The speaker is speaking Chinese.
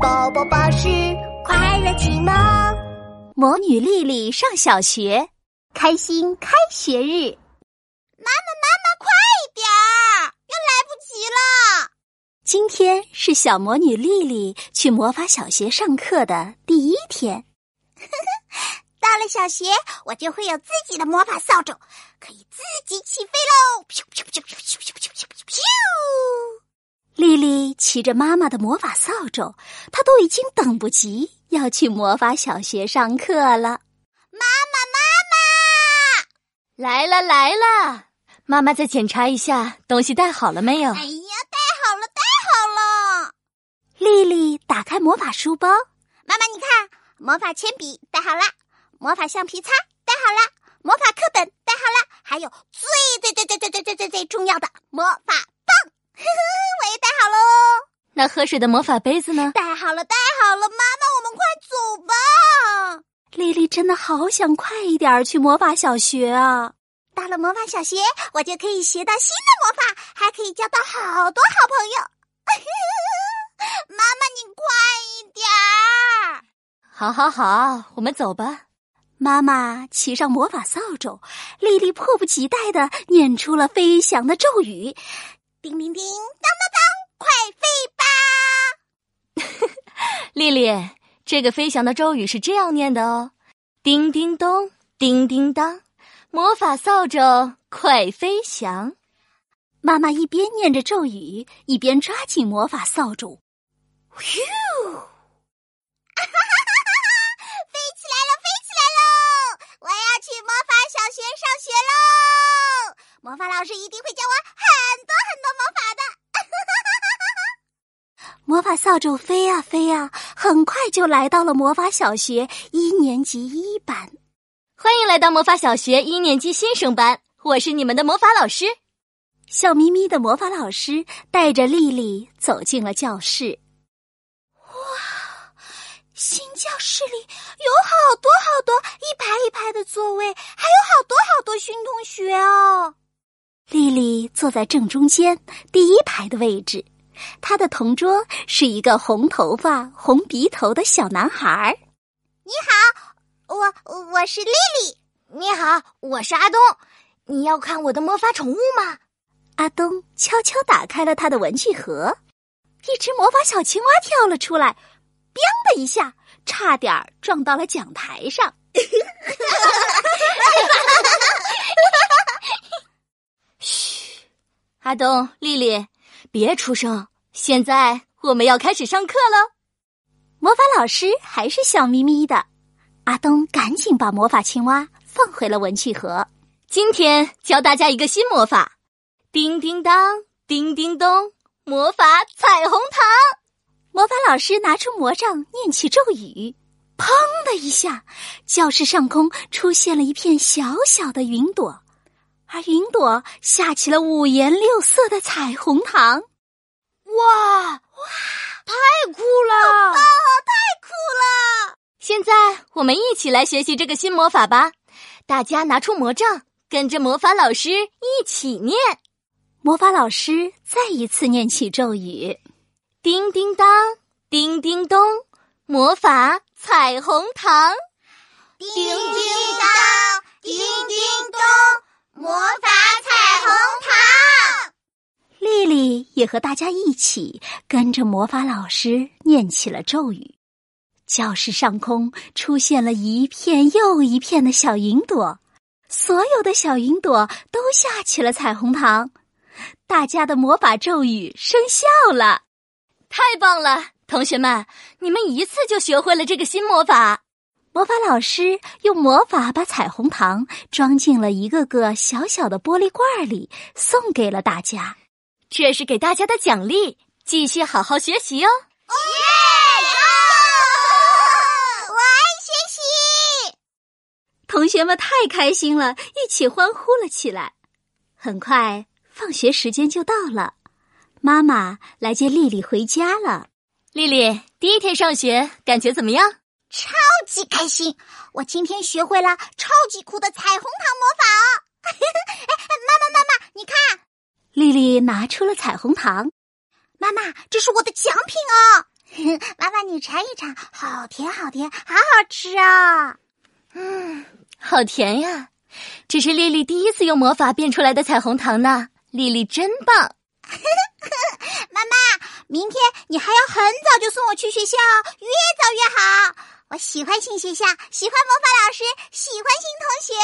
宝宝巴士快乐启蒙。魔女丽丽上小学，开心开学日。妈妈，妈妈，快一点儿，要来不及了。今天是小魔女丽丽去魔法小学上课的第一天。到了小学，我就会有自己的魔法扫帚，可以自己起飞喽！咻咻咻咻咻咻咻咻咻！丽丽骑着妈妈的魔法扫帚，她都已经等不及要去魔法小学上课了。妈妈，妈妈，来了来了！妈妈再检查一下，东西带好了没有？哎呀，带好了，带好了！丽丽打开魔法书包，妈妈，你看，魔法铅笔带好了。魔法橡皮擦带好了，魔法课本带好了，还有最最最最最最最最最重要的魔法棒，呵呵，喽。那喝水的魔法杯子呢？带好了，带好了。妈妈，我们快走吧。丽丽真的好想快一点去魔法小学啊！到了魔法小学，我就可以学到新的魔法，还可以交到好多好朋友。妈妈，你快一点儿。好，好，好，我们走吧。妈妈骑上魔法扫帚，丽丽迫不及待的念出了飞翔的咒语：“叮铃叮，当当当，快 飞吧！”丽丽，这个飞翔的咒语是这样念的哦：“叮叮咚，叮叮当，魔法扫帚快飞翔。”妈妈一边念着咒语，一边抓紧魔法扫帚，咻！魔法老师一定会法扫帚飞呀飞呀，很快就来到了魔法小学一年级一班。欢迎来到魔法小学一年级新生班，我是你们的魔法老师。笑眯眯的魔法老师带着丽丽走进了教室。哇，新教室里有好多好多一排一排的座位，还有好多好多新同学哦。丽丽坐在正中间第一排的位置，他的同桌是一个红头发、红鼻头的小男孩。你好，我我是丽丽。你好，我是阿东。你要看我的魔法宠物吗？阿东悄悄打开了他的文具盒，一只魔法小青蛙跳了出来，“砰”的一下，差点撞到了讲台上。嘘阿东、丽丽，别出声！现在我们要开始上课了。魔法老师还是笑眯眯的。阿东赶紧把魔法青蛙放回了文具盒。今天教大家一个新魔法：叮叮当，叮叮咚，魔法彩虹糖。魔法老师拿出魔杖，念起咒语，砰的一下，教室上空出现了一片小小的云朵。而云朵下起了五颜六色的彩虹糖，哇哇，太酷了！太酷了！现在我们一起来学习这个新魔法吧！大家拿出魔杖，跟着魔法老师一起念。魔法老师再一次念起咒语：叮叮当，叮叮咚，魔法彩虹糖。叮叮当，也和大家一起跟着魔法老师念起了咒语。教室上空出现了一片又一片的小云朵，所有的小云朵都下起了彩虹糖。大家的魔法咒语生效了，太棒了！同学们，你们一次就学会了这个新魔法。魔法老师用魔法把彩虹糖装进了一个个小小的玻璃罐里，送给了大家。这是给大家的奖励，继续好好学习哦！耶！我爱学习。同学们太开心了，一起欢呼了起来。很快，放学时间就到了，妈妈来接丽丽回家了。丽丽，第一天上学感觉怎么样？超级开心！我今天学会了超级酷的彩虹糖魔法哦！哎，妈妈妈妈，你看，丽丽拿出了彩虹糖。妈妈，这是我的奖品哦！妈妈，你尝一尝，好甜好甜，好好吃啊！嗯，好甜呀！这是丽丽第一次用魔法变出来的彩虹糖呢，丽丽真棒！妈妈，明天你还要很早就送我去学校，越早越好。我喜欢新学校，喜欢魔法老师，喜欢新同学。